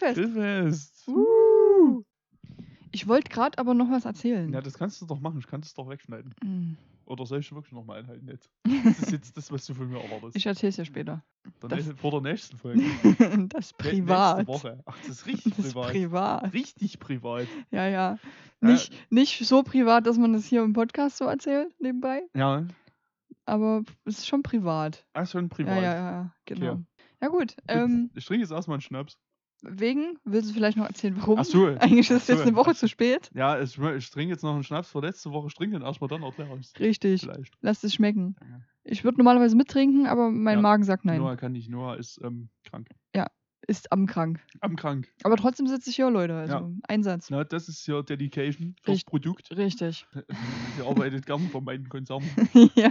Grillfest. Grillfest. Uh. Ich wollte gerade aber noch was erzählen. Ja, das kannst du doch machen. Ich kann es doch wegschneiden. Hm. Oder soll ich wirklich nochmal einhalten jetzt? Das ist jetzt das, was du von mir erwartest. Ich erzähle es dir später. Das- vor der nächsten Folge. das privat. Nächste Woche. Ach, das ist richtig Das privat. privat. Richtig privat. Ja, ja. Ja. Nicht, nicht so privat, dass man das hier im Podcast so erzählt, nebenbei. Ja, Aber es ist schon privat. ach, schon privat. Ja, ja, ja, genau. Okay. Ja, gut. Gut, Ähm, ich trinke jetzt erstmal einen Schnaps. Wegen, willst du vielleicht noch erzählen, warum? Ach so. Eigentlich ist es Ach jetzt eine Woche zu spät. Ja, ich, ich trinke jetzt noch einen Schnaps von letzte Woche. Ich trinke den erstmal, dann erkläre ich es. Richtig. Vielleicht. Lass es schmecken. Ja. Ich würde normalerweise mittrinken, aber mein Ja. Magen sagt nein. Noah kann nicht. Noah ist ähm, krank. Ist am krank. Am krank. Aber trotzdem sitze ich hier, Leute. Also Ja. Einsatz. Na, das ist ja Dedication fürs Richt- Produkt. Richtig. Sie arbeitet gern für meinen Konzern. ja,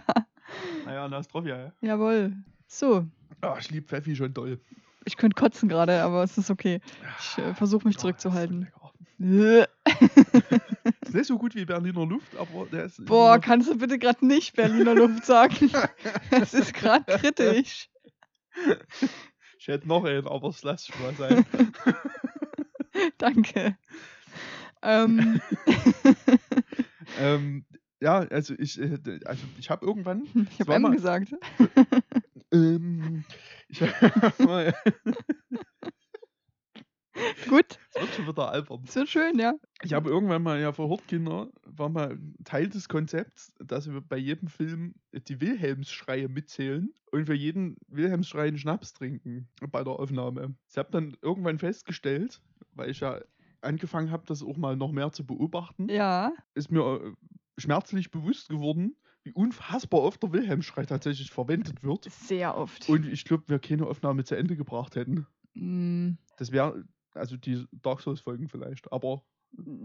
Naja, na, ist drauf, ja. jawohl. So, Ah, ich liebe Pfeffi schon doll. Ich könnte kotzen gerade, aber es ist okay. Ich äh, versuche mich zurückzuhalten. Äh. Ist nicht so gut wie Berliner Luft, aber der ist. Boah, kannst du bitte gerade nicht Berliner Luft sagen? Das ist gerade kritisch. Ich hätte noch einen, aber es lässt schon mal sein. Danke. Ähm, ähm, ja, also ich, äh, also ich habe irgendwann. ich habe M mal- gesagt. Ähm, ich mal, Gut, es wird schon wieder albern. ist so schön, ja. Ich habe irgendwann mal ja für Hortkinder war mal Teil des Konzepts, dass wir bei jedem Film die Wilhelmsschreie mitzählen und für jeden Wilhelmsschrei einen Schnaps trinken bei der Aufnahme. Ich habe dann irgendwann festgestellt, weil ich ja angefangen habe, das auch mal noch mehr zu beobachten, Ja, ist mir äh, schmerzlich bewusst geworden, wie unfassbar oft der Wilhelmsschrei tatsächlich verwendet wird. sehr oft. Und ich glaube, wir keine Aufnahme zu Ende gebracht hätten. Mm, Das wäre, also die Dark Souls-Folgen vielleicht, aber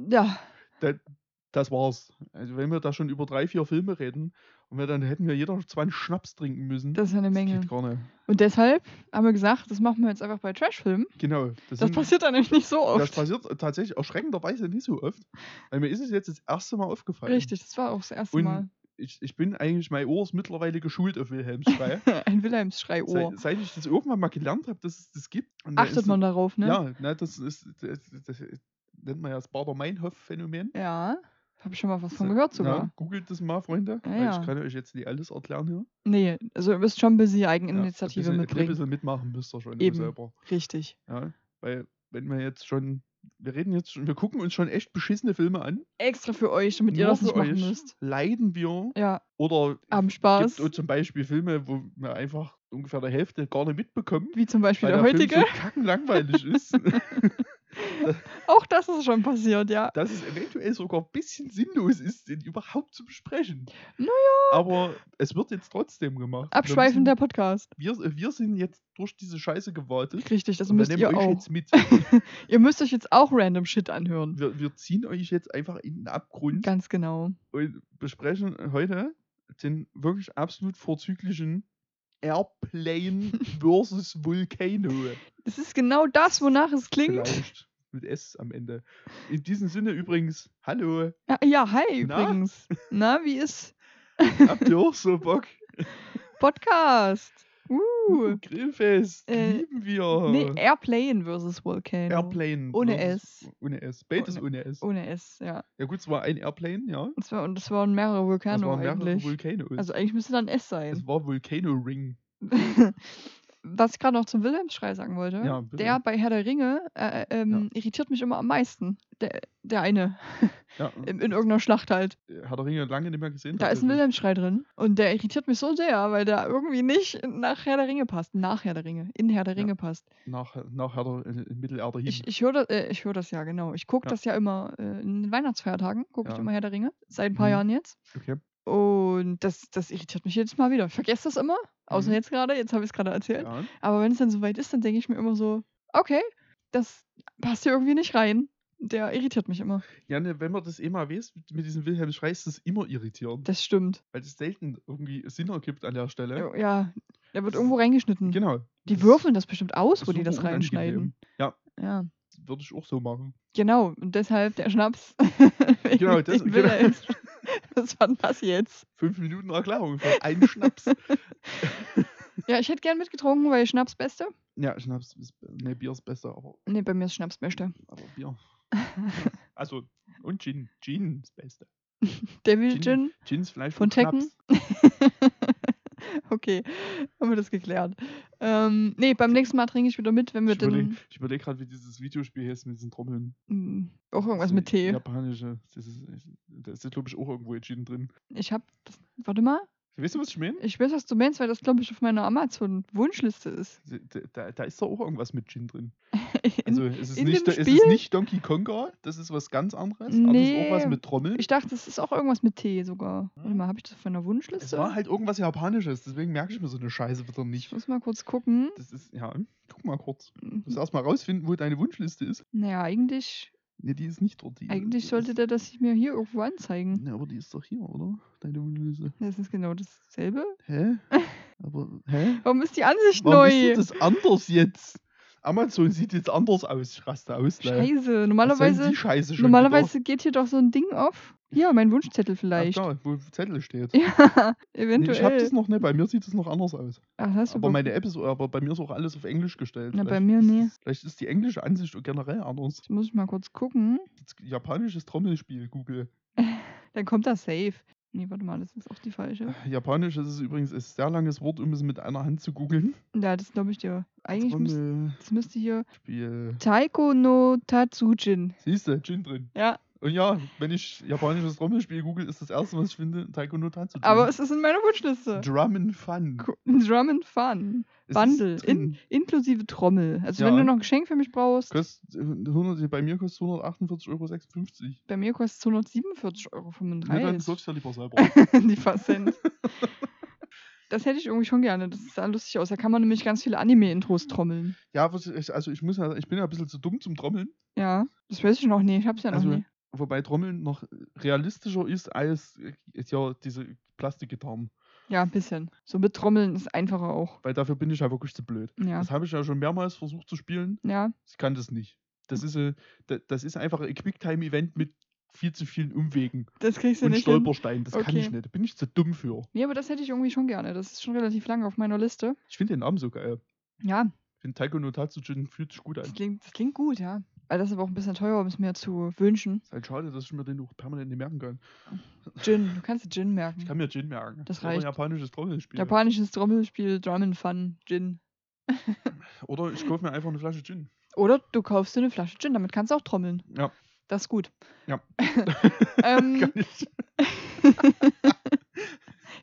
ja, da, das war's. Also wenn wir da schon über drei, vier Filme reden und wir dann hätten wir jeder 20 Schnaps trinken müssen. das ist eine Menge. geht gar nicht. Und deshalb haben wir gesagt, das machen wir jetzt einfach bei Trashfilmen. Genau. Das Das, sind, passiert dann nämlich nicht so das oft. passiert tatsächlich erschreckenderweise nicht so oft. Weil mir ist es jetzt das erste Mal aufgefallen. Richtig, das war auch das erste Und Mal. Ich, ich bin eigentlich, mein Ohr ist mittlerweile geschult auf Wilhelmsschrei. Ein Wilhelmsschrei-Ohr. seit, seit ich das irgendwann mal gelernt habe, dass es das gibt. Achtet ist- man darauf, ne? Ja, na, das ist, das, das nennt man ja das Bader-Meinhof-Phänomen. Ja. Habe ich schon mal was von gehört Ja, sogar. googelt das mal, Freunde. Ja, ja. Ich kann euch jetzt nicht alles erklären hier. Nee, also ihr müsst schon ein bisschen Ja, Eigeninitiative ein bisschen, Ein mitbringen. bisschen mitmachen müsst ihr schon Eben. selber. Richtig. Ja, weil, wenn wir jetzt schon, wir reden jetzt schon, wir gucken uns schon echt beschissene Filme an. Extra für euch, damit ihr Nur das nicht machen euch müsst. Leiden wir Ja, oder haben gibt Spaß. auch zum Beispiel Filme, wo wir einfach ungefähr der Hälfte gar nicht mitbekommen, Wie zum Beispiel der, der, heutige. Film so kackenlangweilig ist. Auch das ist schon passiert, ja. dass es eventuell sogar ein bisschen sinnlos ist, den überhaupt zu besprechen. Naja. Aber es wird jetzt trotzdem gemacht. Wir Abschweifend der müssen- Podcast. Wir, wir sind jetzt durch diese Scheiße gewartet. Richtig, das müsst ihr euch auch. jetzt mit. Ihr müsst euch jetzt auch random Shit anhören. Wir, wir ziehen euch jetzt einfach in den Abgrund Ganz genau. und besprechen heute den wirklich absolut vorzüglichen Airplane versus Volcano. Das ist genau das, wonach es klingt. Vielleicht mit S am Ende. In diesem Sinne übrigens, hallo, Ja, ja, hi Na? übrigens. Na, wie ist habt ihr auch so Bock? Podcast? Uh. Grillfest, Äh, lieben wir. Nee, Airplane versus Volcano. Airplane. Ohne S. Ohne S. Beides Ohne- ohne S. Ohne S, ja. Ja gut, es war ein Airplane, ja. Und es, war, und es waren mehrere Das Vulkano waren mehrere eigentlich. Also eigentlich müsste dann S sein. es war Volcano Ring. Was ich gerade noch zum Wilhelmsschrei sagen wollte, Ja, der bei Herr der Ringe äh, ähm, irritiert mich immer am meisten. Der, der eine. Ja, In, in irgendeiner Schlacht halt. hat der Ringe lange nicht mehr gesehen. Da ist ein. Wilhelmsschrei drin. Und der irritiert mich so sehr, weil der irgendwie nicht nach Herr der Ringe passt. Nach Herr der Ringe. In Herr der Ja. Ringe passt. Nach, nach Herr der in, Mittelerde hin. Ich, ich höre das, äh, ich hör das ja, genau. Ich gucke Ja. das ja immer äh, in den Weihnachtsfeiertagen. Gucke ich Ja. immer Herr der Ringe. Seit ein paar Mhm. Jahren jetzt. okay. Und das, das irritiert mich jedes Mal wieder. Ich vergesse das immer. Außer Mhm. jetzt gerade. Jetzt habe ich es gerade erzählt. Ja. Aber wenn es dann soweit ist, dann denke ich mir immer so, okay, das passt hier irgendwie nicht rein. Der irritiert mich immer. ja, ne, wenn man das eh mal weiß, mit, diesem Wilhelm Schrei ist das immer irritierend. Das stimmt. weil es selten irgendwie Sinn ergibt an der Stelle. Ja, der wird irgendwo reingeschnitten. Genau. Die Das würfeln das bestimmt aus, wo die das reinschneiden. Ja, Ja, würde ich auch so machen. genau. Und deshalb der Schnaps. Genau, das- genau. Wilhelms. Was war denn das jetzt? Fünf Minuten Erklärung für einen Schnaps. Ja, ich hätte gern mitgetrunken, weil Schnaps Beste. Ja, Schnaps ist Ne, Bier ist besser, aber, Ne, bei mir ist Schnaps Beste. aber Bier. Also, und Gin. Gin ist Beste. Devil Gin Gin vielleicht von Tekken. okay, haben wir das geklärt. Ähm, ne, beim nächsten Mal trinke ich wieder mit, wenn wir Ich überlege ich überleg gerade, wie dieses Videospiel heißt mit diesen Trommeln. hm, auch irgendwas mit Tee. Japanische. Das ist, da ist, glaube ich, auch irgendwo Gin drin. Ich habe warte mal. Weißt du, was ich meine? Ich weiß, was du meinst, weil das, glaube ich, auf meiner Amazon-Wunschliste ist. Da, da, ist doch auch irgendwas mit Gin drin. In, Also es ist, nicht, es ist nicht Donkey Konga, das ist was ganz anderes. Aber es ist auch was Nee, mit Trommeln. ich dachte, es ist auch irgendwas mit Tee sogar. Warte mal, habe ich das auf meiner Es Wunschliste? war halt irgendwas Japanisches, deswegen merke ich mir so eine Scheiße wieder Ich nicht. muss mal kurz gucken. Das ist, ja, guck mal kurz. Du Mhm. musst erstmal rausfinden, wo deine Wunschliste ist. Naja, eigentlich, Ne, die ist nicht dort. Die, eigentlich sollte ist, der das mir hier irgendwo anzeigen. Ne, aber die ist doch hier, oder? Deine Wunschliste. Das ist genau dasselbe. Hä? Aber, hä? Warum ist die Ansicht Warum neu? ist denn das anders jetzt? Amazon sieht jetzt anders aus. Ich raste aus. gleich. Scheiße. Normalerweise, Scheiße normalerweise geht hier doch so ein Ding auf. Hier, mein Wunschzettel vielleicht. Ach da, wo Zettel steht. Ja, Nee, eventuell. ich habe das noch nicht. Bei mir sieht es noch anders aus. Ach, hast du Aber meine App ist, aber bei mir ist auch alles auf Englisch gestellt. Na, bei mir nee. Vielleicht ist die englische Ansicht generell anders. Jetzt muss ich mal kurz gucken. Japanisches Trommelspiel, Google. Dann kommt das safe. Nee, warte mal, das ist auch die falsche. Japanisch ist es übrigens ein sehr langes Wort, um es mit einer Hand zu googeln. Ja, das glaube ich dir. Eigentlich müsste, das müsste hier Trommelspiel. Taiko no Tatsujin. Siehst du, Gin drin. Ja, Und ja, wenn ich japanisches Trommelspiel google, ist das erste, was ich finde, Taiko no Tatsu. aber es ist in meiner Wunschliste. Drum and Fun. Drum and Fun. Es Bundle. In, inklusive Trommel. Also wenn Ja. du noch ein Geschenk für mich brauchst, Kostet, äh, 100, bei mir kostet 148,56 Euro. bei mir kostet es 147,35 Euro. Ne, dann kaufst du ja lieber selber. die Versend. Das hätte ich irgendwie schon gerne. Das sah lustig aus. Da kann man nämlich ganz viele Anime-Intros trommeln. ja, also ich muss ja, ich bin ja ein bisschen zu dumm zum Trommeln. Ja, das weiß ich noch nie. Ich hab's ja noch Also, nie. Wobei Trommeln noch realistischer ist als äh, ja, diese Plastikgitarren. Ja, ein bisschen. So mit Trommeln ist einfacher auch. Weil dafür bin ich ja wirklich zu blöd. Ja. Das habe ich ja schon mehrmals versucht zu spielen. Ja, Ich kann das nicht. Das ist, äh, da- das ist einfach ein Quicktime-Event mit viel zu vielen Umwegen das kriegst du und nicht hin. Stolpersteinen. Das kann ich Okay. nicht. Da bin ich zu dumm für. Nee, aber das hätte ich irgendwie schon gerne. Das ist schon relativ lange auf meiner Liste. Ich finde den Namen so geil. Ja, Ich finde Taiko no Tatsujin fühlt sich gut an. das klingt, das klingt gut, ja. Weil das ist aber auch ein bisschen teuer, um es mir zu wünschen. Ist halt schade, dass ich mir den auch permanent nicht merken kann. Gin, du kannst dir Gin Ich merken. kann mir Gin merken. Das Oder reicht. japanisches Trommelspiel. Japanisches Trommelspiel, Drum and Fun, Gin. Oder ich kaufe mir einfach eine Flasche Gin. Oder du kaufst dir eine Flasche Gin, damit kannst du auch trommeln. Ja. Das ist gut. Ja. ähm, Kann ich.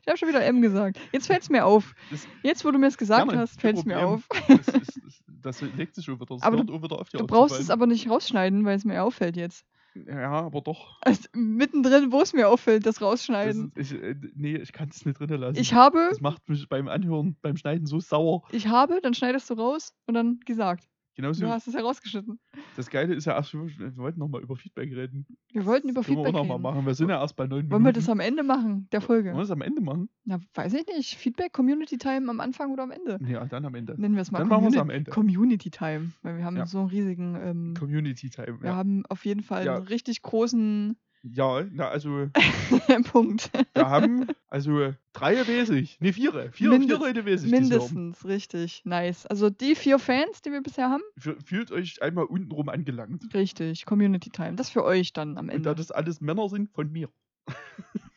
ich habe schon wieder M gesagt. Jetzt fällt es mir auf. Das, Jetzt, wo du mir es gesagt Gerne, hast, fällt es mir auf. das, ist, das, das legt sich schon wieder. Das Aber hört auch wieder auf, Du brauchst es aber nicht rausschneiden, weil es mir auffällt jetzt. Ja, aber doch. Also, mittendrin, wo es mir auffällt, das Das rausschneiden. ist, ich, äh, nee, ich kann es nicht drinnen lassen. Ich habe, das macht mich beim Anhören, beim Schneiden so sauer. ich habe, dann schneidest du raus und dann gesagt. Genauso, Du hast es herausgeschnitten. das Geile ist ja, ach, wir wir wollten nochmal über Feedback reden. Wir wollten über Das können wir Feedback auch nochmal reden. machen. Wir sind ja erst bei neun Wollen wir Minuten. das am Ende machen, der Wollen wir Folge? das am Ende machen? Na, weiß ich nicht. Feedback, Community Time am Anfang oder am Ende? Ja, dann am Ende. Nennen wir es mal Dann machen wir es Communi- am Ende. Community Time. Weil wir haben Ja. so einen riesigen, ähm, Community Time. wir Ja, haben auf jeden Fall Ja. einen richtig großen ja na, also Punkt. wir haben also drei Wesig. Ne, vier. Vier, Mindest- vier Leute Wesig. Mindestens, richtig. Nice. Also die vier Fans, die wir bisher haben, Fü- Fühlt euch einmal untenrum angelangt. richtig. Community Time. Das für euch dann am Und Ende. da das alles Männer sind, von mir.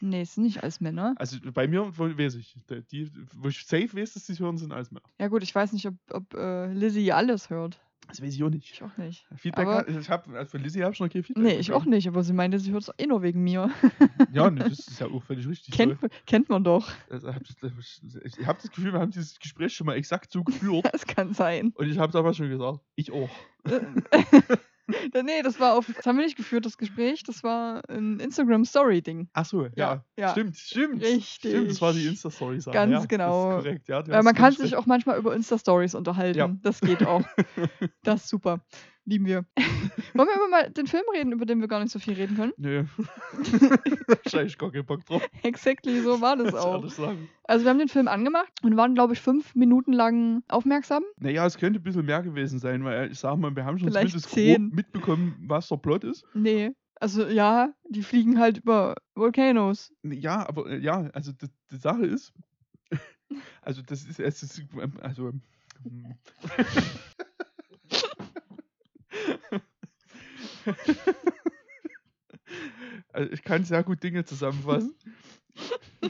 Nee, es sind nicht als Männer. Also bei mir weiß ich. Die- wo ich safe weiß, dass die hören, sind alles Männer. Ja gut, ich weiß nicht, ob, ob äh, Lizzie alles hört. Das weiß ich auch nicht. Ich auch nicht. Feedback, Aber- hat- ich hab, also von Lizzie habe ich noch kein Feedback. Nee, ich auch nicht, aber sie meinte, sie hört es eh nur wegen mir. Ja, nee, das ist ja auch völlig richtig. kennt, kennt man doch. Also, ich habe das Gefühl, wir haben dieses Gespräch schon mal exakt so geführt. Das kann sein. Und ich habe damals schon gesagt, ich auch. Nee, das war auf. Das haben wir nicht geführt, das Gespräch. Das war ein Instagram-Story-Ding. Ach so, ja. Ja, ja. Stimmt, stimmt. Richtig. Stimmt, das war die Insta-Story-Sache. Ganz ja, genau. Das ist korrekt, ja. Weil man kann sich auch manchmal über Insta-Stories unterhalten. Ja. Das geht auch. das ist super. Lieben wir. Wollen wir über mal den Film reden, über den wir gar nicht so viel reden können? Nö. Wahrscheinlich gar keinen Bock drauf. Exactly, so war das auch. Also wir haben den Film angemacht und waren, glaube ich, fünf Minuten lang aufmerksam. Naja, es könnte ein bisschen mehr gewesen sein, weil ich sag mal, wir haben schon Vielleicht zumindest zehn. mitbekommen, was der Plot ist. Nee. Also ja, die fliegen halt über Volcanoes. Ja, aber äh, ja, also die, die Sache ist, also das ist, es ist ähm, also ähm, also ich kann sehr gut Dinge zusammenfassen. Mhm.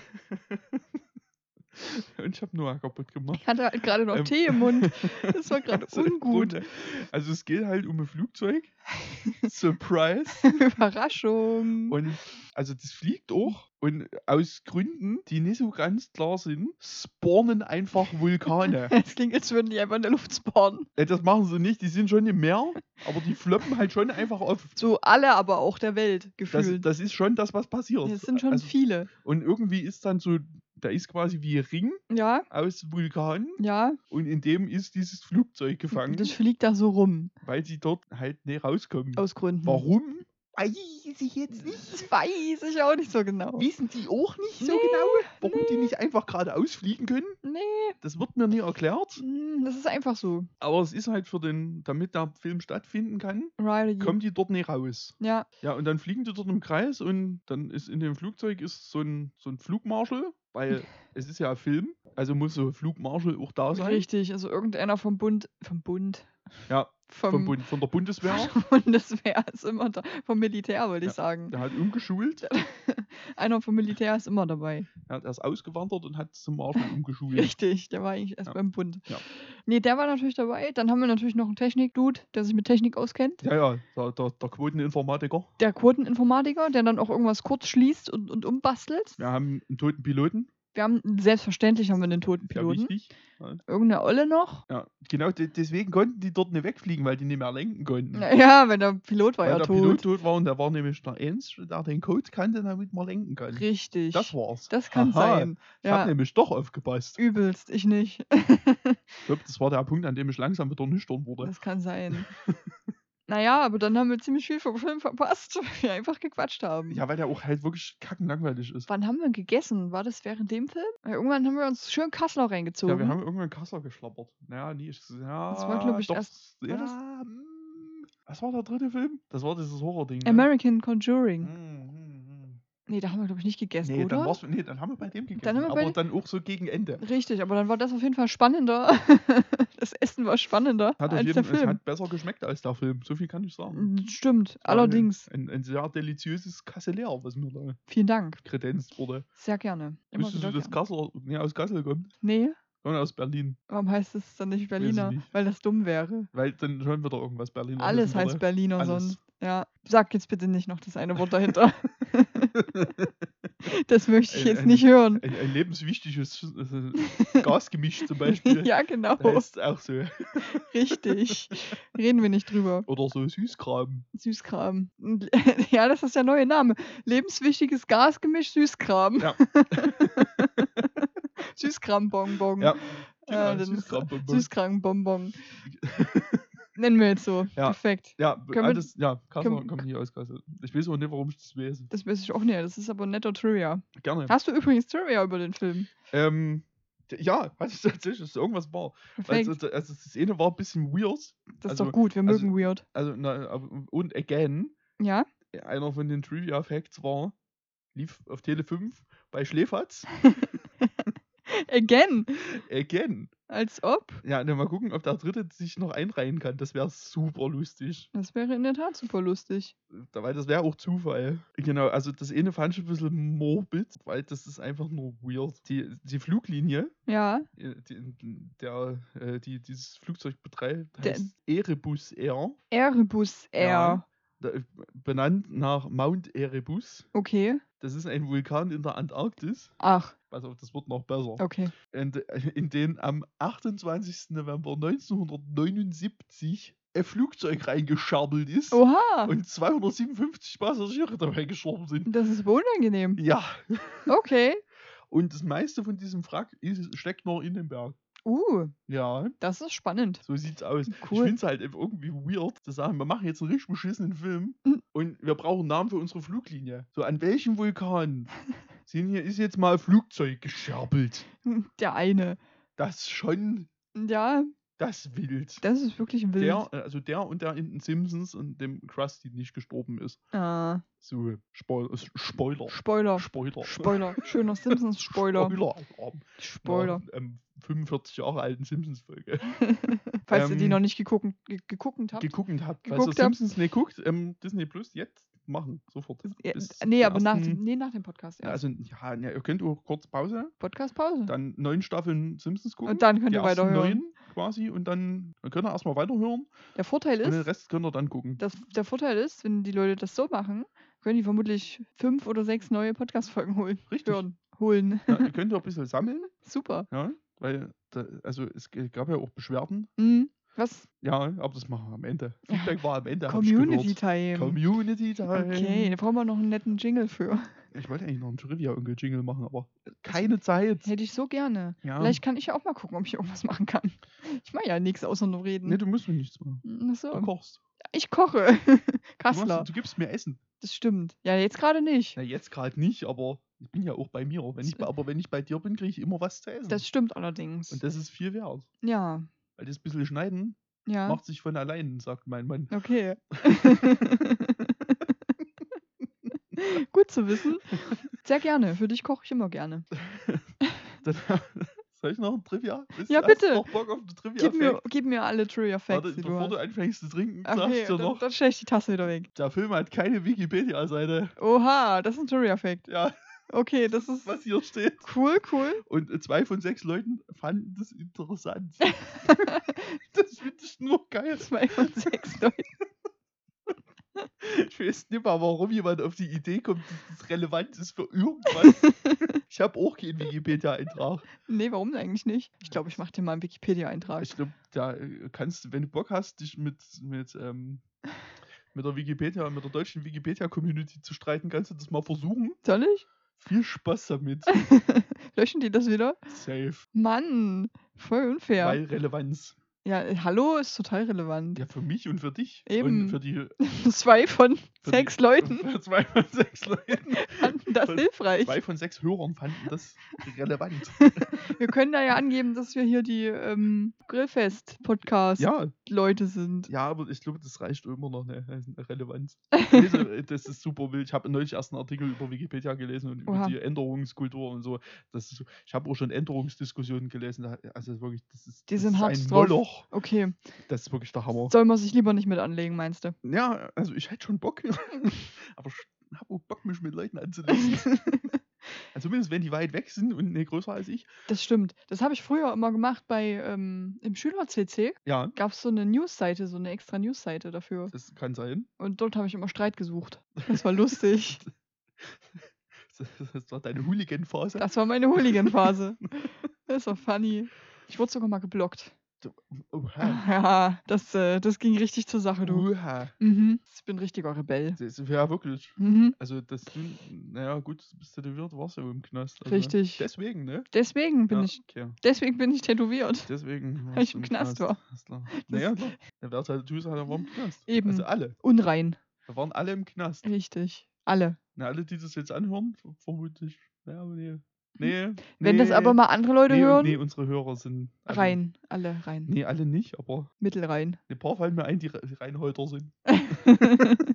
Und ich habe Noah kaputt gemacht. Ich hatte halt gerade noch Ähm. Tee im Mund. Das war gerade So, ungut. Also es geht halt um ein Flugzeug. Surprise. Überraschung. Und also das fliegt auch. Und aus Gründen, die nicht so ganz klar sind, spawnen einfach Vulkane. Es klingt, als würden die einfach in der Luft spawnen. Äh, das machen sie nicht, die sind schon im Meer, aber die floppen halt schon einfach auf. So alle aber auch der Welt Das, gefühlt. das ist schon das, was passiert. Es sind schon also, viele. Und irgendwie ist dann so, da ist quasi wie ein Ring Ja, aus Vulkanen ja. und in dem ist dieses Flugzeug gefangen, Das fliegt da so rum. weil sie dort halt nicht rauskommen. Aus Gründen. Warum? Weiß ich jetzt nicht. Das weiß ich auch nicht so genau. Wissen die auch nicht so Nee, genau, warum die nicht einfach geradeaus fliegen können? Nee, Das wird mir nie erklärt. hm, das ist einfach so. Aber es ist halt für den, damit der Film stattfinden kann, Riley. kommen die dort nicht raus. Ja, Ja, und dann fliegen die dort im Kreis und dann ist in dem Flugzeug ist so ein, so ein Flugmarschall, weil es ist ja ein Film, also muss so ein Flugmarschall auch da sein. richtig. Also irgendeiner vom Bund, vom Bund, Ja, vom, vom von der Bundeswehr. Bundeswehr ist immer da. Vom Militär, würde ich Ja. sagen. Der hat umgeschult, Einer vom Militär ist immer dabei. ja, der ist ausgewandert und hat zum Marschall umgeschult. Richtig, der war eigentlich erst Ja. beim Bund. Ja. Nee, der war natürlich dabei. Dann haben wir natürlich noch einen Technik-Dude, der sich mit Technik auskennt. Ja, ja, der, der, der Quoteninformatiker. Der Quoteninformatiker, der dann auch irgendwas kurz schließt und, und umbastelt. Wir haben einen toten Piloten, Wir haben, selbstverständlich haben wir einen toten Piloten. wichtig. Irgendeine Olle noch. Ja, genau, de deswegen konnten die dort nicht wegfliegen, weil die nicht mehr lenken konnten. Ja, wenn der Pilot war weil ja der tot. Pilot tot war und der war nämlich der Einzige, der den Code kannte, damit man lenken kann. Richtig. Das war's. Das kann Aha, sein. Ich habe Ja, nämlich doch aufgepasst. übelst, ich nicht. Ich glaube, das war der Punkt, an dem ich langsam wieder nüchtern wurde. Das kann sein. naja, aber dann haben wir ziemlich viel vom Film verpasst, weil wir einfach gequatscht haben. Ja, weil der auch halt wirklich kackenlangweilig ist. Wann haben wir gegessen? War das während dem Film? Weil irgendwann haben wir uns schön Kassler reingezogen. Ja, wir haben irgendwann Kassel geschlappert. Naja, nie. ich- Ja, Das war, glaub ich, doch, erst- Ja, das- mm, was war der dritte Film? Das war dieses Horror-Ding. ne? American Conjuring. Mm, mm, mm. Nee, da haben wir, glaube ich, nicht gegessen, Nee, oder? dann war's, nee, dann haben wir bei dem gegessen. Dann aber dann auch so gegen Ende. Richtig, aber dann war das auf jeden Fall spannender. das Essen war spannender Hat als jeden, der es Film. hat besser geschmeckt als der Film. So viel kann ich sagen. Mm, Stimmt, allerdings. Ein, ein sehr deliziöses Kasseler, was mir da Vielen Dank. kredenzt wurde. Sehr gerne. Immer Wusstest du, dass. Kassel nee, aus Kassel kommt? Nee, Sondern aus Berlin. warum heißt es dann nicht Berliner? nicht. Weil das dumm wäre. Weil dann schon wieder irgendwas Berliner Alles heißt. Berliner Alles. sonst. Ja, sag jetzt bitte nicht noch das eine Wort dahinter. das möchte ich Ein- jetzt ein- nicht hören. Ein, ein lebenswichtiges äh, Gasgemisch zum Beispiel. ja, genau. Heißt es auch so. Richtig. Reden wir nicht drüber. Oder so Süßkram. Süßkram. Ja, das ist der neue Name. Lebenswichtiges Gasgemisch Süßkram. Ja. Süßkram-Bonbon. Ja. Ja, Genau, ist Süßkram-Bonbon. Süßkram-Bonbon. Nennen wir jetzt so. Ja. Perfekt. Ja, Können wir- alles, ja, Kassel kommt hier aus Kassel. Ich weiß auch nicht, warum ich das weiß. Das weiß ich auch nicht. Das ist aber netter Trivia. Gerne. Hast du übrigens Trivia über den Film? Ähm, ja, hatte ich tatsächlich, dass irgendwas war. Perfekt. Also, also das eine war ein bisschen weird. Das ist also- doch gut. Wir also- mögen Weird. Also, na, und again, Ja? einer von den Trivia-Facts war, lief auf Tele 5 bei Schläferz. Again. Again. Als ob. Ja, na, mal gucken, ob der dritte sich noch einreihen kann. Das wäre super lustig. Das wäre in der Tat super lustig. Weil das wäre auch Zufall. Genau, also das eine fand ich ein bisschen morbid, weil das ist einfach nur weird. Die, die Fluglinie, Ja. äh, die, der, äh, die dieses Flugzeug betreibt, Der- heißt Erebus Air. Erebus Air. Ja. Äh, benannt nach Mount Erebus. Okay. Das ist ein Vulkan in der Antarktis. Ach, Auf, das wird noch besser. okay. Und, in den am 28. November 1979 ein Flugzeug reingescharbelt ist Oha. und 257 Passagiere dabei gestorben sind. Das ist wohl unangenehm. Ja, Okay. und das meiste von diesem Wrack ist, steckt noch in dem Berg. Uh, Ja, das ist spannend. so sieht's aus. Ich Cool. finde es halt irgendwie weird zu sagen, wir machen jetzt einen richtig beschissenen Film Mhm. und wir brauchen einen Namen für unsere Fluglinie. So, an welchem Vulkan sind hier ist jetzt mal Flugzeug gescherbelt? Der eine. Das schon Ja, das wild. das ist wirklich wild. Der, äh, also der und der in den Simpsons und dem Krusty nicht gestorben ist. Ah, So, Spoil äh, Spoiler. Spoiler. Spoiler. Spoiler. Schöner Simpsons-Spoiler. Spoiler. Spoiler. Ja, ähm, 45 Jahre alten Simpsons-Folge Falls ihr die Ähm, noch nicht geguckt, ge geguckt habt. geguckt habt. Falls ihr Geguckt habt. Simpsons nicht guckt, ähm, Disney Plus jetzt machen, sofort. Ja, Bis nee, aber nach, dem, nee, nach dem Podcast. Ja, also, ja, ihr könnt auch kurz Pause, Podcast-Pause. dann neun Staffeln Simpsons gucken. Und dann könnt ihr weiterhören. neun quasi und dann, dann könnt ihr erstmal weiterhören Der Vorteil und den ist, Rest könnt ihr dann gucken. das, der Vorteil ist, wenn die Leute das so machen, können die vermutlich fünf oder sechs neue Podcast-Folgen holen. Richtig. Hören. Holen. Ja, ihr könnt ihr ein bisschen sammeln, Super. ja, weil, da, also es gab ja auch Beschwerden. Mhm. Was? Ja, aber das machen wir am Ende. Feedback war am Ende. Community. Time. Community Time. Okay, da brauchen wir noch einen netten Jingle für. Ich wollte eigentlich noch einen Trivia-Onkel-Jingle machen, aber keine Zeit. Hätte ich so gerne. Ja. Vielleicht kann ich ja auch mal gucken, ob ich irgendwas machen kann. Ich mache ja nichts außer nur reden. Nee, du musst mir nichts machen. Ach Du so. kochst. Ich koche. Du, Kassler. machst, du gibst mir Essen. Das stimmt. Ja, jetzt gerade nicht. Na, jetzt gerade nicht, aber ich bin ja auch bei mir. Wenn ich, aber wenn ich bei dir bin, kriege ich immer was zu essen. Das stimmt allerdings. Und das ist viel wert. ja. Weil das bisschen Schneiden Ja. macht sich von allein, sagt mein Mann. Okay. Gut zu wissen. Sehr gerne. Für dich koche ich immer gerne. Dann, soll ich noch ein Trivia? Bist Ja, du- du bitte. noch Bock auf den Trivia? Gib mir, gib mir alle Trivia Facts, Warte, du bevor du hast. anfängst zu trinken, sagst Okay, du dann, noch, dann stelle ich die Tasse wieder weg. der Film hat keine Wikipedia-Seite. Oha, das ist ein Trivia Fact. Ja, Okay, das ist was hier steht. cool, cool. Und zwei von sechs Leuten fanden das interessant. das finde ich nur geil. Zwei von sechs Leuten. Ich weiß nicht mal, warum jemand auf die Idee kommt, dass das relevant ist für irgendwas. ich habe auch keinen Wikipedia-Eintrag. Nee, warum eigentlich nicht? Ich glaube, ich mache dir mal einen Wikipedia-Eintrag. Ich glaube, da äh, kannst du, wenn du Bock hast, dich mit, mit, ähm, mit der Wikipedia, mit der deutschen Wikipedia-Community zu streiten, kannst du das mal versuchen. Soll ich? Viel Spaß damit. Löschen die das wieder? Safe. Mann, voll unfair. Weil Relevanz. Ja, äh, hallo ist total relevant. Ja, für mich und für dich. Eben. Und für die. Zwei von sechs die, Leuten Für zwei von sechs Leuten. fanden das Von hilfreich. Zwei von sechs Hörern fanden das relevant. Wir können da ja angeben, dass wir hier die ähm, Grillfest-Podcast-Leute Ja, sind. ja, aber ich glaube, das reicht immer noch eine, eine Relevanz. Äh, das ist super wild. Ich habe neulich erst einen Artikel über Wikipedia gelesen und über Oha. die Änderungskultur und so. Das ist. Ich habe auch schon Änderungsdiskussionen gelesen. Also wirklich, das ist, Die das sind ist ein drauf. Okay, Das ist wirklich der Hammer. soll man sich lieber nicht mit anlegen, meinst du? Ja, also ich hätte schon Bock. aber ich habe auch Bock, mich mit Leuten anzulegen. also zumindest wenn die weit weg sind und nicht größer als ich. Das stimmt. Das habe ich früher immer gemacht bei ähm, im Schüler-CC. Ja, Gab es so eine News-Seite, so eine extra News-Seite dafür. das kann sein. Und dort habe ich immer Streit gesucht. Das war lustig. Das war deine Hooligan-Phase. Das war meine Hooligan-Phase. Das war funny. Ich wurde sogar mal geblockt. Oha. Ja, das, äh, das ging richtig zur Sache, du. Oha. Mhm. Ich bin richtiger Rebell. Das, ja, wirklich. Mhm. Also, das, du, naja, gut, du bist tätowiert, warst du im Knast. Also Richtig. Deswegen, ne? Deswegen bin ja, ich, Okay. deswegen bin ich tätowiert. Deswegen. Weil ich im Knast war. Alles klar. Naja, klar. Dann halt, du halt, im Knast. Eben. Also alle. Unrein. Wir waren alle im Knast. Richtig. Alle. Na, alle, die das jetzt anhören, ver- vermutlich. Ja, aber nee. Nee. Wenn das aber mal andere Leute nee, hören, Nee, unsere Hörer sind. alle- rein. Alle rein. Nee, alle nicht, aber Mittelrein. ein paar fallen mir ein, die Re- Reinholder sind.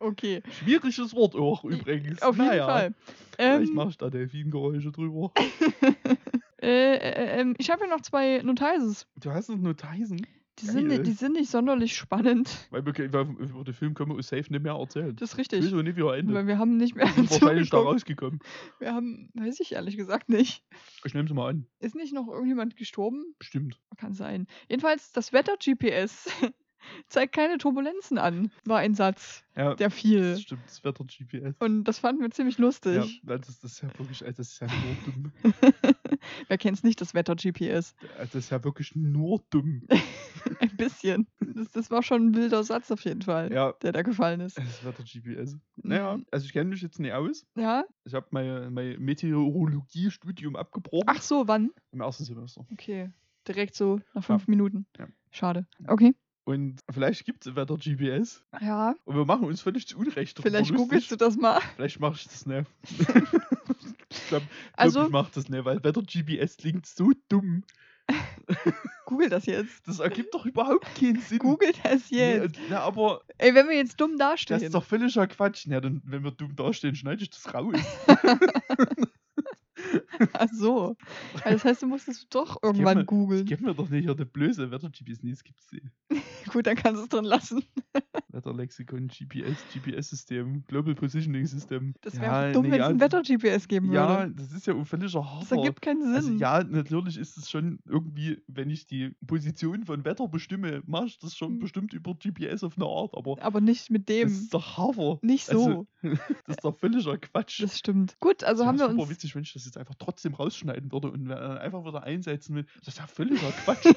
okay. Schwieriges Wort auch übrigens. Auf jeden naja, Fall. Vielleicht Ähm, mache ich da Delfingeräusche drüber. äh, äh, ähm, ich habe ja noch zwei Notices. Du hast noch Notizen? Die sind, Geil. ni- die sind nicht sonderlich spannend. Weil, wir, weil über den Film können wir uns safe nicht mehr erzählen. Das ist Ich weiß richtig. auch nicht, wie er endet. Weil wir haben nicht mehr Wir sind wahrscheinlich da rausgekommen. Wir haben, weiß ich ehrlich gesagt nicht. Ich nehme es mal an. Ist nicht noch irgendjemand gestorben? Bestimmt. Kann sein. Jedenfalls, das Wetter-GPS zeigt keine Turbulenzen an, war ein Satz, Ja, der fiel. das stimmt. Das Wetter-GPS. Und das fanden wir ziemlich Ja, lustig. weil das, das ist ja wirklich, das ist ja nur dumm. Wer kennt's nicht, das Wetter-GPS? Das ist ja wirklich nur dumm. Ein bisschen. Das, das war schon ein wilder Satz auf jeden Fall, Ja, der da gefallen ist. das Wetter-GPS. Naja, Mhm. also ich kenne mich jetzt nicht aus. Ja? Ich habe mein, mein Meteorologie-Studium abgebrochen Ach so, wann? im ersten Semester. Okay. Direkt so nach fünf Minuten. Ja. Schade. Okay. Und vielleicht gibt es Wetter-GPS. Ja, Und wir machen uns völlig zu Unrecht. vielleicht googelst du das mal. Vielleicht mache ich das nicht. ich glaube, Also- ich mache das nicht, weil Wetter-GPS klingt so dumm. Google das jetzt. Das ergibt doch überhaupt keinen Sinn. Google das Nee, jetzt. na, aber Ey, wenn wir jetzt dumm das dastehen. ist doch völliger Quatsch. Ja, dann, wenn wir dumm dastehen, schneide ich das raus. Ach so. Das heißt, du musstest doch mir- irgendwann Das googeln. geben wir doch nicht hier eine blöse Wetter-GPS. Nee, es gibt's nicht. Gut, dann kannst du es drin lassen. Wetterlexikon, GPS, GPS-System, Global Positioning System. Das wäre ja, dumm, nee, wenn es ja, ein Wetter-GPS geben Ja, würde. das ist ja völliger Das Hafer. ergibt keinen Sinn. Also ja, natürlich ist es schon irgendwie, wenn ich die Position von Wetter bestimme, mache ich das schon Hm. bestimmt über GPS auf eine Art, aber Aber nicht mit das dem. ist doch Hafer. Nicht so. Also, das ist doch völliger Quatsch. das stimmt. Gut, also Ja, haben wir super uns. witzig, wenn ich das jetzt einfach trotzdem rausschneiden würde und äh, einfach wieder einsetzen will. Das ist ja völliger Quatsch.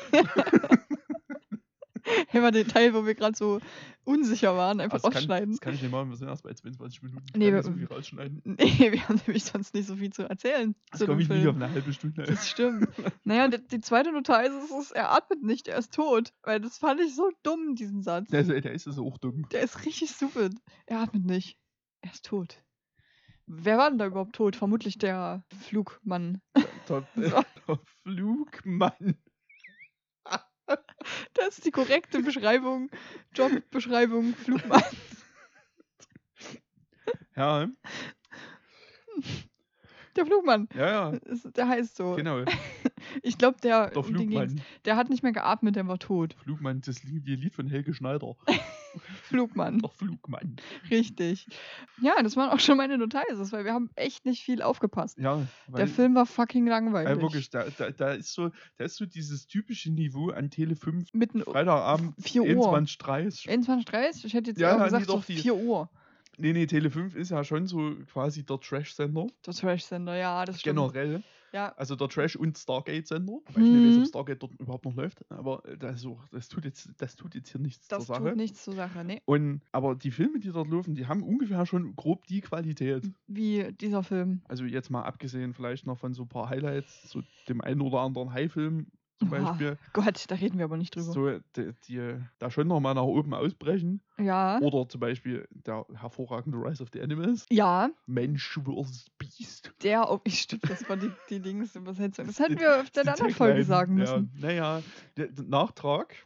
Immer den Teil, wo wir gerade so unsicher waren, einfach kann, rausschneiden. das kann ich nicht machen, wir sind erst bei 22 Minuten. Nee, kann wir- so viel rausschneiden. Nee, wir haben nämlich sonst nicht so viel zu erzählen. Das komme ich nicht auf eine halbe Stunde. Das stimmt. Naja, die, die zweite Notiz ist, es, er atmet nicht, er ist tot. Weil das fand ich so dumm, diesen Satz. Also, der ist also auch dumm. Der ist richtig stupid. Er atmet nicht. Er ist tot. Wer war denn da überhaupt tot? Vermutlich der Flugmann. Der, So. der Flugmann. Das ist die korrekte Beschreibung, Jobbeschreibung, Flugmann. Ja, Der Flugmann. ja, ja, Der heißt so. genau. Ich glaube, der, Der. Flugmann. der hat nicht mehr geatmet, der war tot. Flugmann, das Lied, Lied von Helge Schneider. Flugmann. Der Flugmann. Richtig. Ja, das waren auch schon meine Notices, weil wir haben echt nicht viel aufgepasst. Ja, Der Film war fucking langweilig. Ja, wirklich, da, da, da, ist so, da ist so dieses typische Niveau an Tele 5. Mitten Freitagabend, 4 Uhr. 21.30 21.30 Ich hätte jetzt Ja, gesagt, so doch, die- 4 Uhr. Nee, nee, Tele 5 ist ja schon so quasi der Trash-Sender. Der Trash-Sender, ja, das stimmt. Generell. Ja, Also der Trash- und Stargate-Sender. Weil ich nicht weiß, Mhm. ob Stargate dort überhaupt noch läuft. Aber das, das, tut, jetzt, das tut jetzt hier nichts das zur Sache. tut nichts zur Sache, ne? Und, aber die Filme, die dort laufen, die haben ungefähr schon grob die Qualität. Wie dieser Film. Also jetzt mal abgesehen vielleicht noch von so ein paar Highlights, so dem einen oder anderen High-Film zum Beispiel. Gott, da reden wir aber nicht drüber. So, die, die da schon nochmal nach oben ausbrechen. Ja. Oder zum Beispiel der hervorragende Rise of the Animals. Ja, Mensch vs. Beast. der, oh, ich stimmt, das war die, die Dings-Übersetzung. Das hätten wir auf der anderen Folge sagen müssen. Ja, naja, der Nachtrag.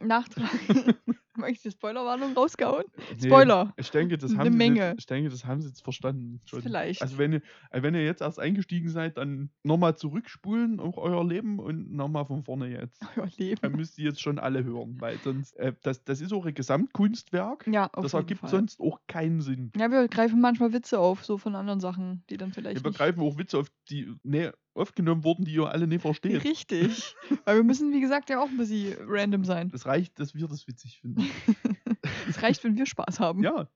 Nachtrag. Habe ich die Spoilerwarnung rausgehauen? Nee, Spoiler. Ich denke, das Eine haben sie Menge. Jetzt, ich denke, das haben sie jetzt verstanden. Schon. Vielleicht. Also wenn ihr, äh, wenn ihr jetzt erst eingestiegen seid, dann nochmal zurückspulen, auch euer Leben und nochmal von vorne jetzt. Euer Leben. Dann müsst ihr jetzt schon alle hören, weil sonst, äh, das, das ist auch ein Gesamtkunstwerk. Ja, auf das jeden ergibt Fall. sonst auch keinen Sinn. Ja, wir greifen manchmal Witze auf, so von anderen Sachen, die dann vielleicht. Wir nicht- greifen auch Witze auf, die nee, aufgenommen wurden, die ihr alle nicht versteht. Richtig. Weil wir müssen, wie gesagt, ja auch ein bisschen random sein. Das reicht, dass wir das witzig finden. Es reicht, wenn wir Spaß haben. ja,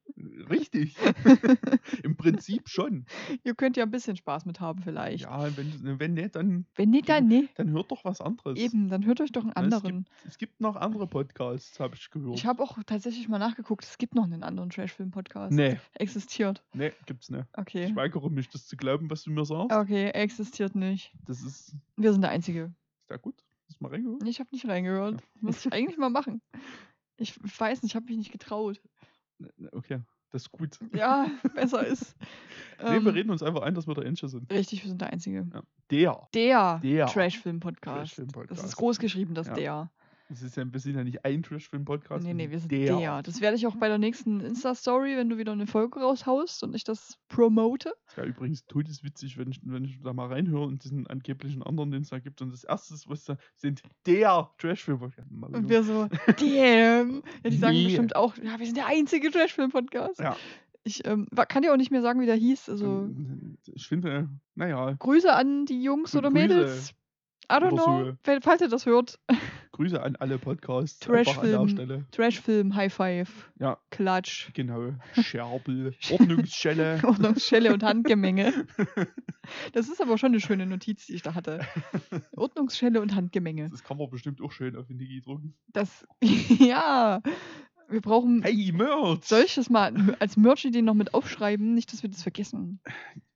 richtig. Im Prinzip schon. Ihr könnt ja ein bisschen Spaß mit haben, vielleicht. Ja, wenn, wenn nicht, dann, Wenn nicht, dann nee. dann hört doch was anderes. Eben, dann hört euch doch einen Ja, es anderen. Es gibt noch andere Podcasts, habe ich gehört. Ich habe auch tatsächlich mal nachgeguckt, es gibt noch einen anderen Trashfilm-Podcast. Nee, Existiert. nee, gibt's nicht. Okay. Ich weigere mich, das zu glauben, was du mir sagst. Okay, existiert nicht. Das ist Wir sind der Einzige. sehr gut. Hast du mal reingehört? Ich habe nicht reingehört. Muss ich eigentlich mal machen. Ich weiß nicht, ich habe mich nicht getraut. Okay, das ist gut. Ja, besser ist. nee, Ähm, wir reden uns einfach ein, dass wir der Ensche sind. Richtig, wir sind der Einzige. Der. Der, Der Trashfilm-Podcast. Trashfilm-Podcast. Das ist groß geschrieben, das Ja. der. Das ist ja ein bisschen ja nicht ein Trash-Film-Podcast. Nee, nee, wir sind der. der. Das werde ich auch bei der nächsten Insta-Story, wenn du wieder eine Folge raushaust und ich das promote. Das wäre übrigens todeswitzig, wenn ich, wenn ich da mal reinhöre und diesen angeblichen anderen, den es da gibt. Und das erste, was da sind, der Trash-Film-Podcast. Und wir so, damn. Ja, die sagen Nee. bestimmt auch, ja, wir sind der einzige Trashfilm-Podcast. Ja. Ich ähm, kann ja auch nicht mehr sagen, wie der hieß. Also, Ich finde, naja, Grüße an die Jungs oder Grüße. Mädels. I don't Oder know. so. Falls ihr das hört. Grüße an alle Podcasts. Trashfilm. Trashfilm, High Five. Ja. Klatsch. Genau. Scherbel. Ordnungsschelle. Ordnungsschelle und Handgemenge. Das ist aber schon eine schöne Notiz, die ich da hatte. Ordnungsschelle und Handgemenge. Das kann man bestimmt auch schön auf den Digi drucken. Das, ja. Wir brauchen. Hey, Merch! Soll ich das mal als Merch-Idee noch mit aufschreiben? Nicht, dass wir das vergessen.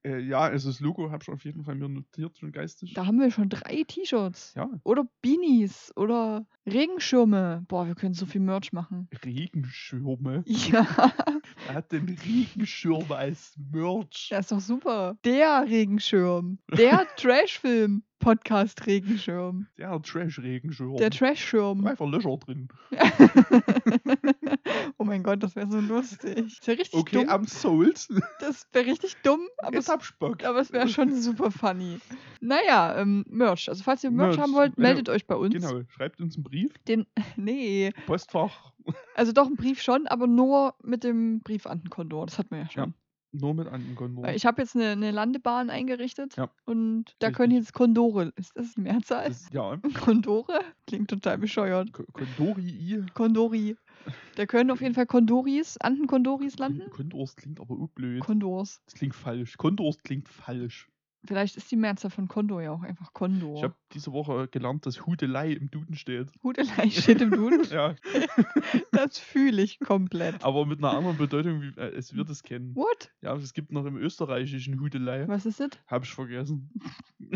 Äh, ja, also das Logo habe ich auf jeden Fall mir notiert, schon geistig. Da haben wir schon drei T-Shirts. Ja, Oder Beanies. Oder Regenschirme. Boah, wir können so viel Merch machen. Regenschirme. Ja, Er hat den Regenschirm als Merch. das ist doch super. Der Regenschirm. Der Trashfilm. Podcast Regenschirm. Der Trash-Regenschirm. Der Trashschirm. Einfach Löcher drin. Oh mein Gott, das wäre so lustig. Das wäre richtig Okay, dumm. am Souls. Das wäre richtig dumm, aber es, Jetzt ich Bock. aber es wäre schon super funny. Naja, ähm, Merch. Also falls ihr Merch, Merch, haben wollt, ja, meldet euch bei uns. Genau, schreibt uns einen Brief. Den, nee, Postfach. also doch ein Brief schon, aber nur mit dem Briefantenkondor. Das hatten wir ja schon. Nur mit Antenkondor. Weil ich habe jetzt eine, eine Landebahn eingerichtet Ja. und da Richtig. können jetzt Kondore. Ist das die Mehrzahl? Das, ja, Kondore? Klingt total bescheuert. Ko- Kondorii. Kondori. Da können auf jeden Fall Kondoris, Antenkondoris landen. Kondors klingt aber blöd. Kondors. Das klingt falsch. Kondors klingt falsch. Vielleicht ist die Mehrzahl von Kondor ja auch einfach Kondor. Ich habe diese Woche gelernt, dass Hudelei im Duden steht. Hudelei steht im Duden. Ja, Das fühle ich komplett. aber mit einer anderen Bedeutung, wie äh, es wird es kennen. What? Ja, es gibt noch im österreichischen Hudelei. Was ist das? Hab ich vergessen.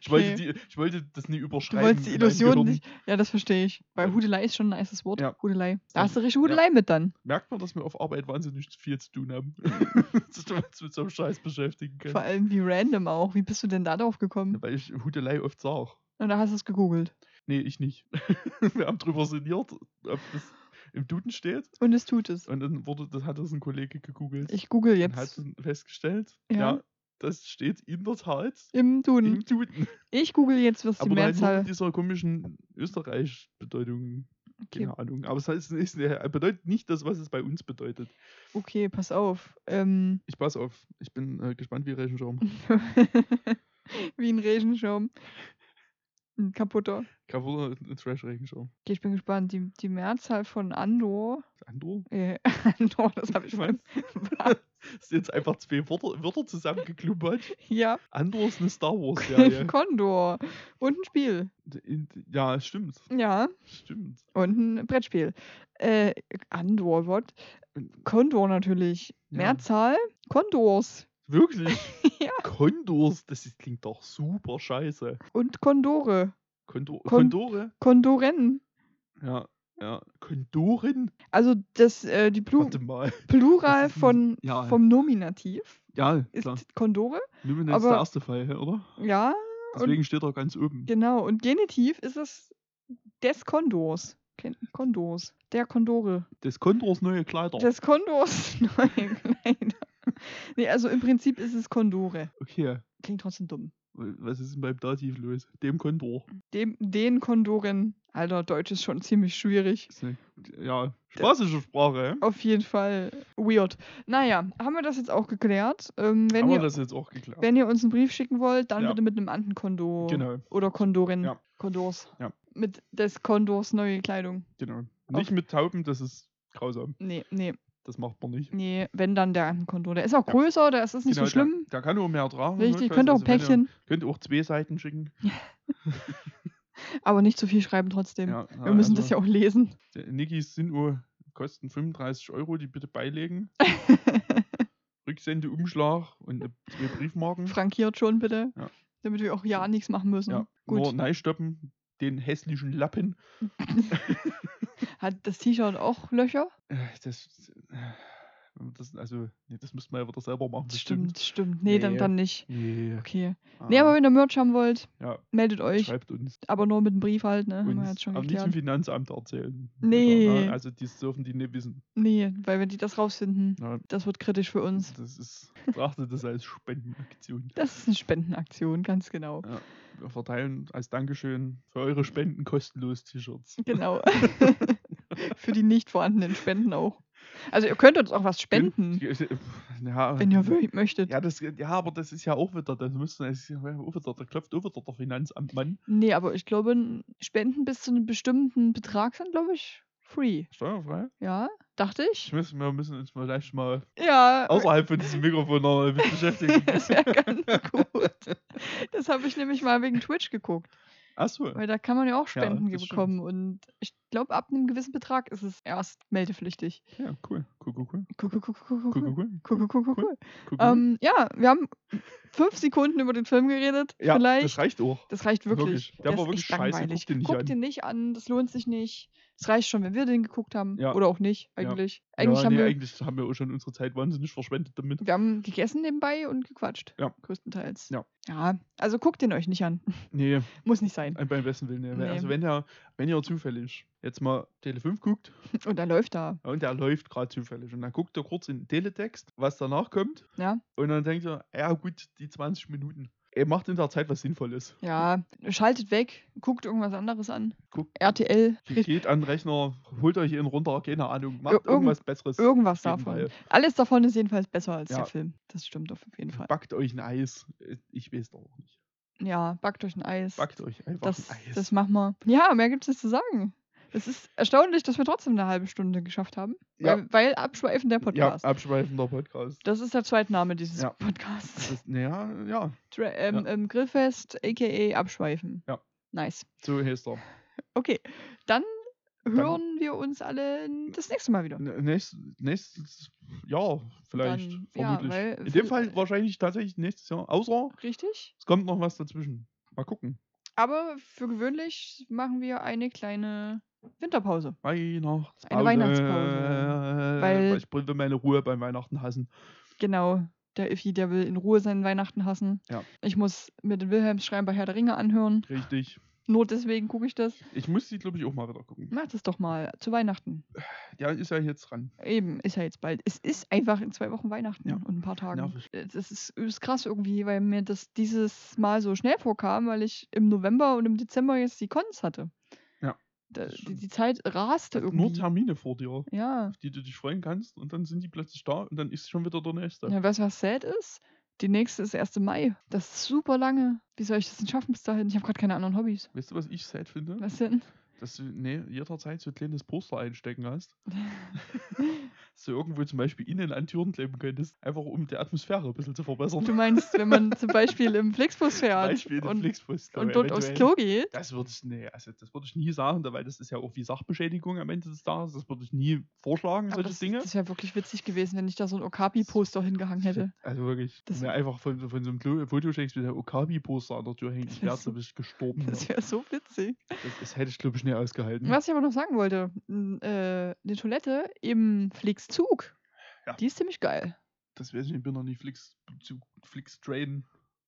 ich, wollte Okay. die, ich wollte das nie Du überschreiben. wolltest die Illusion nicht. Ja, das verstehe ich. Weil Hudelei ist schon ein nices Wort. Ja. Hudelei. Da Ja. hast du richtig Hudelei mit dann. Merkt man, dass wir auf Arbeit wahnsinnig viel zu tun haben. dass wir uns mit so einem Scheiß beschäftigen können. Vor allem wie random auch. Wie bist du denn da drauf gekommen? Ja, weil ich Hudelei oft sage. Und da hast du es gegoogelt. Nee, ich nicht. wir haben drüber sinniert, ob das im Duden steht. Und es tut es. Und dann wurde, das hat das ein Kollege gegoogelt. Ich google und hat jetzt festgestellt, Ja. ja. das steht in der Tat im Duden. im Duden. Ich google jetzt, was die Aber halt Mehrzahl. mit dieser komischen Österreich-Bedeutung. Okay. Keine Ahnung. Aber es heißt, es bedeutet nicht das, was es bei uns bedeutet. okay, pass auf. Ähm, Ich pass auf. Ich bin äh, gespannt wie Regenschirm. wie ein Regenschirm. Ein kaputter. Kaputter Trash-Regenschirm. Okay, ich bin gespannt. Die, die Mehrzahl von Andor. Andor? Äh, Andor, das habe ich mal. Das sind jetzt einfach zwei Wörter, Wörter zusammengeklubbert. ja, Andor ist eine Star Wars-Serie. Kondor. Und ein Spiel. Ja, stimmt. Ja, Stimmt. und ein Brettspiel. Äh, Andor, what? Kondor natürlich. Ja. Mehrzahl? Kondors. Wirklich? Ja. Kondors, das ist, klingt doch super scheiße. Und Kondore. Kondor, Kon- Kondore? Kondoren. Ja, ja. Kondorin? Also das, äh, die Plu. Plural ist von, ja. vom Nominativ Ja, ist klar. Kondore. Lumen ist der erste Fall, oder? Ja, Deswegen steht er ganz oben. genau. Und Genitiv ist es des Kondors. Kondors. Der Kondore. Des Kondors neue Kleider. Des Kondors neue Kleider. Nee, also im Prinzip ist es Kondore. okay. Klingt trotzdem dumm. Was ist denn beim Dativ los? Dem Kondor. Dem, den Kondoren. Alter, Deutsch ist schon ziemlich schwierig. Eine, ja, spaßige Sprache? Auf jeden Fall weird. Naja, haben wir das jetzt auch geklärt? Ähm, wenn, Haben wir ihr, das jetzt auch geklappt? wenn ihr uns einen Brief schicken wollt, dann Ja. bitte mit einem Antenkondor. Genau, Oder Kondorin. Ja. Kondors. Ja. Mit des Kondors neue Kleidung. genau. Nicht mit Tauben, das ist grausam. Nee, nee, Das macht man nicht. nee, wenn dann der Antenkondor. Der ist auch größer, der ist, ist nicht Genau, so schlimm. Der, der kann auch mehr tragen. Richtig, notfalls. könnt auch ein Also wenn ihr- Päckchen, Könnt auch zwei Seiten schicken. aber nicht zu viel schreiben trotzdem. Ja, Wir müssen das ja auch lesen. Nikis sind nur, kosten 35 Euro, die bitte beilegen. Rücksendeumschlag und äh, zwei Briefmarken. Frankiert schon bitte. Ja. Damit wir auch ja nichts machen müssen. Ja, Gut. nur neistoppen, den hässlichen Lappen. Hat das T-Shirt auch Löcher? Äh, Das, äh, das, also, nee, das müsste man ja wieder selber machen. Stimmt, stimmt. Nee, dann, Nee. dann nicht. Nee. Okay. Ah, Nee, aber wenn ihr Merch haben wollt, ja, meldet euch. schreibt uns. Aber nur mit dem Brief halt, ne? Haben wir jetzt schon aber nicht im geklärt. Finanzamt erzählen. Nee. Oder, ne? Also, das dürfen die nicht wissen. Nee, weil wenn die das rausfinden, Ja, das wird kritisch für uns. das ist, betrachtet das als Spendenaktion. Das ist eine Spendenaktion, ganz genau. Ja, wir verteilen als Dankeschön für eure Spenden kostenlos T-Shirts. Genau. für die nicht vorhandenen Spenden auch. Also ihr könnt uns auch was spenden, Ja, wenn ihr wö- möchtet. ja, das, ja, aber das ist ja auch wieder, das müssen, das ist ja auch wieder, da klopft auch wieder der Finanzamtmann. Nee, aber ich glaube, Spenden bis zu einem bestimmten Betrag sind, glaube ich, free. Steuerfrei. Ja, dachte ich. Ich muss, wir müssen uns vielleicht mal Ja, außerhalb von diesem Mikrofon noch mit beschäftigen. das wäre ganz gut. Das habe ich nämlich mal wegen Twitch geguckt. Achso. Weil da kann man ja auch Spenden stimmt. bekommen. Und ich glaube, ab einem gewissen Betrag ist es erst meldepflichtig. Ja, cool. Cool, cool, cool. Cool, cool, cool, cool, Cool, cool, cool, cool. cool. Cool, cool, cool, cool, cool. cool, cool. Ähm, ja, wir haben fünf Sekunden über den Film geredet. ja, Vielleicht. das reicht auch. Das reicht wirklich. Wirklich. Der Der war wirklich scheiße. langweilig. Guck den nicht Guck an. den nicht an, das lohnt sich nicht. Es reicht schon, wenn wir den geguckt haben. Ja. Oder auch nicht, Ja. eigentlich. Eigentlich, ja, haben nee, wir, eigentlich haben wir auch schon unsere Zeit wahnsinnig verschwendet damit. wir haben gegessen nebenbei und gequatscht. Ja. Größtenteils. Ja. Ja, also guckt den euch nicht an. Nee, Muss nicht sein. beim besten Willen. Nee. Nee. Also wenn ihr, wenn ihr zufällig jetzt mal Tele 5 guckt Und er läuft da. und der läuft gerade zufällig. Und dann guckt er kurz in den Teletext, was danach kommt. Ja. Und dann denkt er, ja gut, die 20 Minuten. Er macht in der Zeit was Sinnvolles. Ja, schaltet weg, guckt irgendwas anderes an. Guckt. RTL, Geht- an den Rechner, holt euch ihn runter, keine Ahnung, macht Ir- irgend- irgendwas Besseres. irgendwas davon. Fall. Alles davon ist jedenfalls besser als Ja. der Film. Das stimmt auf jeden Fall. Backt euch ein Eis. Ich weiß doch auch nicht. Ja, backt euch ein Eis. Backt euch einfach das, ein Eis. das machen wir. Ja, mehr gibt es zu sagen. Es ist erstaunlich, dass wir trotzdem eine halbe Stunde geschafft haben. Ja. Weil, weil Abschweifen der ja, Podcast. abschweifender Podcast. das ist der Zweitname dieses Ja. Podcasts. Naja, ja, Tra ähm, ähm, Grillfest, a.k.a. Abschweifen. Ja. Nice. so heißt er. Okay, dann hören wir uns alle das nächste Mal wieder. Nächst, nächstes Jahr vielleicht, Dann, ja, vermutlich. weil In dem Fall wahrscheinlich tatsächlich nächstes Jahr. Außer Richtig? es kommt noch was dazwischen. Mal gucken. Aber für gewöhnlich machen wir eine kleine Winterpause. Weihnachtspause. Eine Weihnachtspause, weil- ich will meine Ruhe beim Weihnachten hassen. Genau. Der Iffi, der will in Ruhe seinen Weihnachten hassen. Ja. Ich muss mir den Wilhelmsschrein bei Herr der Ringe anhören. Richtig. Nur deswegen gucke ich das. Ich muss die, glaube ich, auch mal wieder gucken. Mach das doch mal zu Weihnachten. Ja, ist ja jetzt dran. Eben, ist ja jetzt bald. Es ist einfach in zwei Wochen Weihnachten Ja. und ein paar Tagen. Nervig. Äh, Das ist, ist krass irgendwie, weil mir das dieses Mal so schnell vorkam, weil ich im November und im Dezember jetzt die Cons hatte. Da, die, die Zeit raste Nur irgendwie. Termine vor dir, Ja. auf die du dich freuen kannst. Und dann sind die plötzlich da und dann ist schon wieder der nächste. ja. Weißt du, was sad ist? Die nächste ist erst im Mai. Das ist super lange. Wie soll ich das denn schaffen bis dahin? Ich habe gerade keine anderen Hobbys. Weißt du, was ich sad finde? Was denn? Dass du nee, jederzeit so ein kleines Poster einstecken hast. dass du irgendwo zum Beispiel innen an Türen kleben könntest. Einfach um die Atmosphäre ein bisschen zu verbessern. Du meinst, wenn man zum Beispiel im Flixbus fährt Beispiel und, Flixbus, und dort aufs. Klo geht? Das würde ich, nee, also das würde ich nie sagen, weil das ist ja auch wie Sachbeschädigung am Ende des Tages. Das würde ich nie vorschlagen, Aber solche das, Dinge. das wäre wirklich witzig gewesen, wenn ich da so ein Okapi-Poster hingehangen hätte. Also wirklich, Das- mir einfach von, so- von so einem Klo- Fotoschecks mit der Okabi-Poster an der Tür hängt, ich wär wäre so- gestorben. Das wäre so witzig. Das, das hätte ich, glaube ich, nie ausgehalten. Was ich aber noch sagen wollte, äh, eine Toilette im Flixzug, Ja. die ist ziemlich geil. Das weiß ich ich bin noch nie Flix, Flix Train.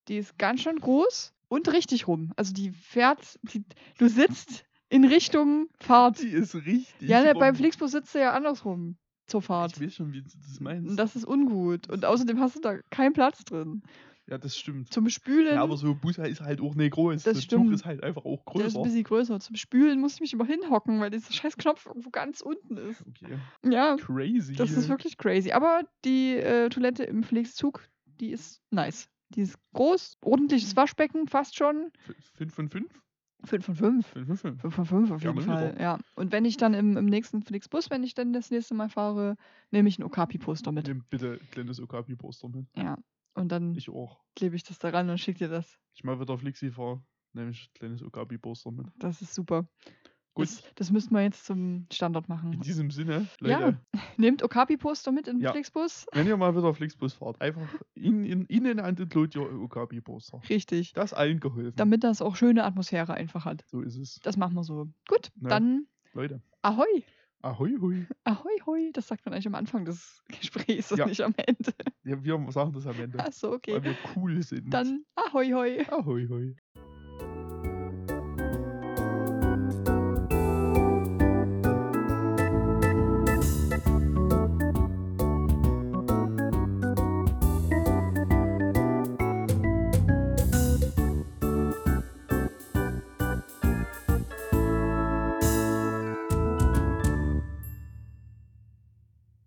Die ist ganz schön groß und richtig rum. Also die fährt, die, du sitzt in Richtung Fahrt. Die ist richtig. Ja, ne, beim rum. Flixbus sitzt du ja andersrum zur Fahrt. Ich weiß schon, wie du das meinst. Und das ist ungut. Und außerdem hast du da keinen Platz drin. Ja, das stimmt. Zum Spülen, Ja, aber so ein Bus ist halt auch nicht groß. Das Der Zug stimmt. ist halt einfach auch der ist größer. ein bisschen größer. Zum Spülen muss ich mich immer hinhocken, weil dieser scheiß Knopf irgendwo ganz unten ist. Okay. Ja, Crazy. das ist wirklich crazy. Aber die äh, Toilette im Flixzug, die ist nice. Die ist groß, ordentliches Waschbecken, fast schon. 5 von 5? 5 von 5. 5 von 5. 5 von 5 auf Ja, jeden mal Fall. Ja. Und wenn ich dann im, im nächsten Flixbus, wenn ich dann das nächste Mal fahre, nehme ich ein Okapi-Poster mit. Nimm bitte ein kleines Okapi-Poster mit. Ja. Und dann Ich auch. klebe ich das da ran und schicke dir das. Ich mal wieder Flixi fahre, nehme ich ein kleines Okapi-Poster mit. Das ist super. Gut, Das, das müssten wir jetzt zum Standard machen. in diesem Sinne, Ja. Leute, Nehmt Okapi-Poster mit in den Ja. Flixbus. wenn ihr mal wieder Flixbus fahrt, einfach in, in, innen an den Lot Okapi-Poster. Richtig. Das allen geholfen. Damit das auch schöne Atmosphäre einfach hat. so ist es. Das machen wir so. Gut, Ja. dann Leute, Ahoi. Ahoi hui. Ahoi, hoi. Das sagt man eigentlich am Anfang des Gesprächs und Ja. nicht am Ende. Ja, wir sagen das am Ende. Achso, okay. Weil wir cool sind. Dann Ahoi, hoi. ahoi hui.